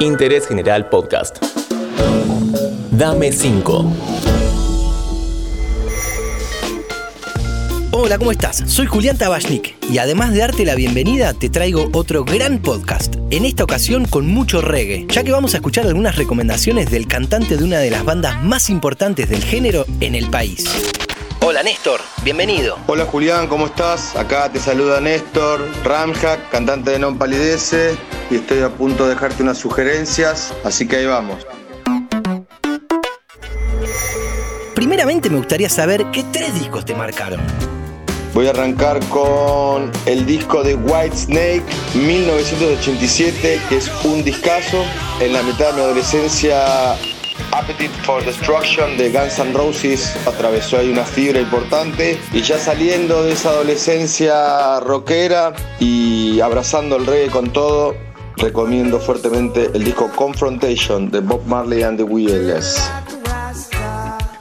Interés General Podcast. Dame 5. Hola, ¿cómo estás? Soy Julián Tabachnik y además de darte la bienvenida, te traigo otro gran podcast. En esta ocasión con mucho reggae, ya que vamos a escuchar algunas recomendaciones del cantante de una de las bandas más importantes del género en el país. Hola Néstor, bienvenido. Hola Julián, ¿cómo estás? Acá te saluda Néstor Ramjack, cantante de Non Palidece, y estoy a punto de dejarte unas sugerencias, así que ahí vamos. Primeramente me gustaría saber qué tres discos te marcaron. Voy a arrancar con el disco de White Snake 1987, que es un discazo. En la mitad de mi adolescencia, Appetite for Destruction de Guns N' Roses atravesó ahí una fibra importante. Y ya saliendo de esa adolescencia rockera y abrazando el reggae con todo, recomiendo fuertemente el disco Confrontation de Bob Marley and the Wailers.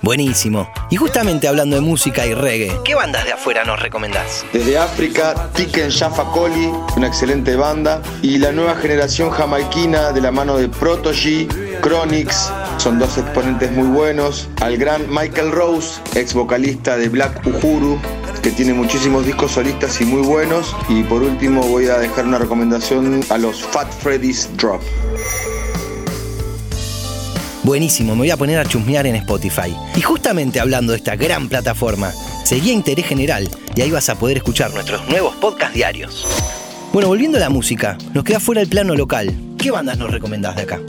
Buenísimo. Y justamente hablando de música y reggae, ¿qué bandas de afuera nos recomendás? Desde África, Tiken Jaffa Coli, una excelente banda, y la nueva generación jamaiquina de la mano de Protogy, Chronix, son dos exponentes muy buenos, al gran Michael Rose, ex vocalista de Black Uhuru, que tiene muchísimos discos solistas y muy buenos, y por último voy a dejar una recomendación a los Fat Freddy's Drop. Buenísimo, me voy a poner a chusmear en Spotify. Y justamente hablando de esta gran plataforma, seguía Interés General y ahí vas a poder escuchar nuestros nuevos podcast diarios. Bueno, volviendo a la música, nos queda fuera el plano local. ¿Qué bandas nos recomendás de acá?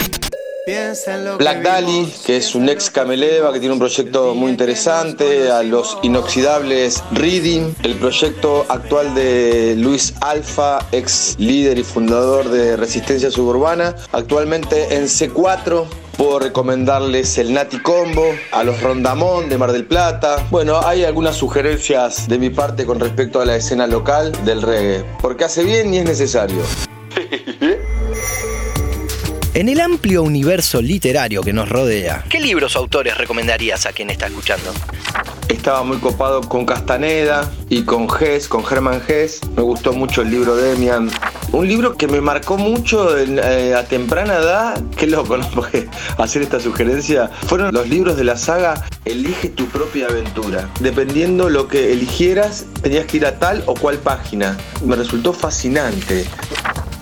Black Dali, que es un ex Cameleva que tiene un proyecto muy interesante, a los inoxidables Reading, el proyecto actual de Luis Alfa, ex líder y fundador de Resistencia Suburbana, actualmente en C4, Puedo recomendarles el Nati Combo, a los Rondamón de Mar del Plata. Bueno, hay algunas sugerencias de mi parte con respecto a la escena local del reggae, porque hace bien y es necesario. En el amplio universo literario que nos rodea, ¿qué libros o autores recomendarías a quien está escuchando? Estaba muy copado con Castaneda y con Hess, con Germán Hess. Me gustó mucho el libro de Demian. Un libro que me marcó mucho eh, a temprana edad. Qué loco, ¿no? Porque hacer esta sugerencia. Fueron los libros de la saga Elige tu propia aventura. Dependiendo lo que eligieras, tenías que ir a tal o cual página. Me resultó fascinante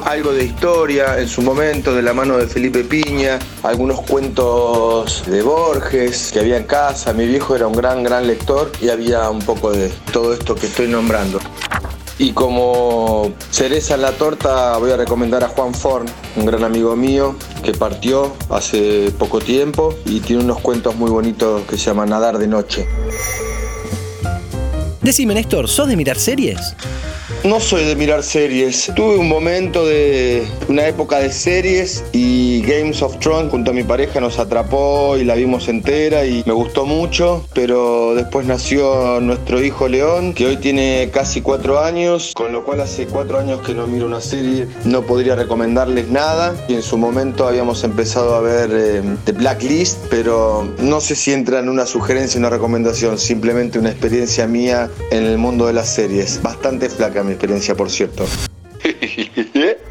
algo de historia en su momento de la mano de Felipe Piña, algunos cuentos de Borges que había en casa. Mi viejo era un gran, gran lector y había un poco de todo esto que estoy nombrando. Y como cereza en la torta voy a recomendar a Juan Forn, un gran amigo mío que partió hace poco tiempo y tiene unos cuentos muy bonitos que se llaman Nadar de Noche. Decime Néstor, ¿sos de mirar series? No soy de mirar series. Tuve un momento de una época de series y Games of Thrones junto a mi pareja nos atrapó y la vimos entera y me gustó mucho, pero después nació nuestro hijo León, que hoy tiene casi cuatro años, con lo cual hace cuatro años que no miro una serie, no podría recomendarles nada. Y en su momento habíamos empezado a ver eh, The Blacklist, pero no sé si entra en una sugerencia una recomendación, simplemente una experiencia mía en el mundo de las series, bastante flaca experiencia, por cierto.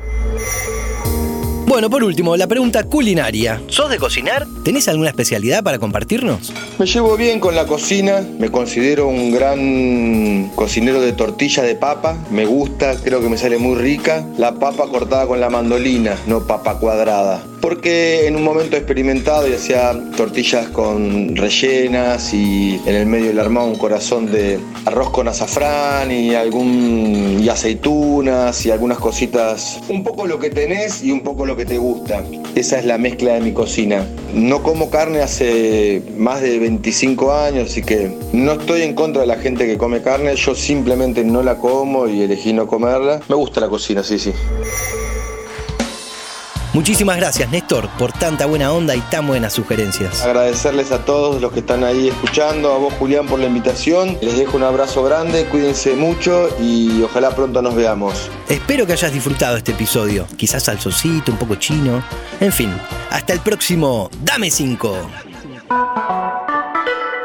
Bueno, por último, la pregunta culinaria. ¿Sos de cocinar? ¿Tenés alguna especialidad para compartirnos? Me llevo bien con la cocina, me considero un gran cocinero de tortilla de papa, me gusta, creo que me sale muy rica. La papa cortada con la mandolina, no papa cuadrada porque en un momento experimentado y hacía tortillas con rellenas y en el medio le armaba un corazón de arroz con azafrán y algún y aceitunas y algunas cositas, un poco lo que tenés y un poco lo que te gusta. Esa es la mezcla de mi cocina. No como carne hace más de 25 años, así que no estoy en contra de la gente que come carne, yo simplemente no la como y elegí no comerla. Me gusta la cocina, sí, sí. Muchísimas gracias, Néstor, por tanta buena onda y tan buenas sugerencias. Agradecerles a todos los que están ahí escuchando, a vos, Julián, por la invitación. Les dejo un abrazo grande, cuídense mucho y ojalá pronto nos veamos. Espero que hayas disfrutado este episodio. Quizás salsocito, un poco chino. En fin, hasta el próximo Dame 5.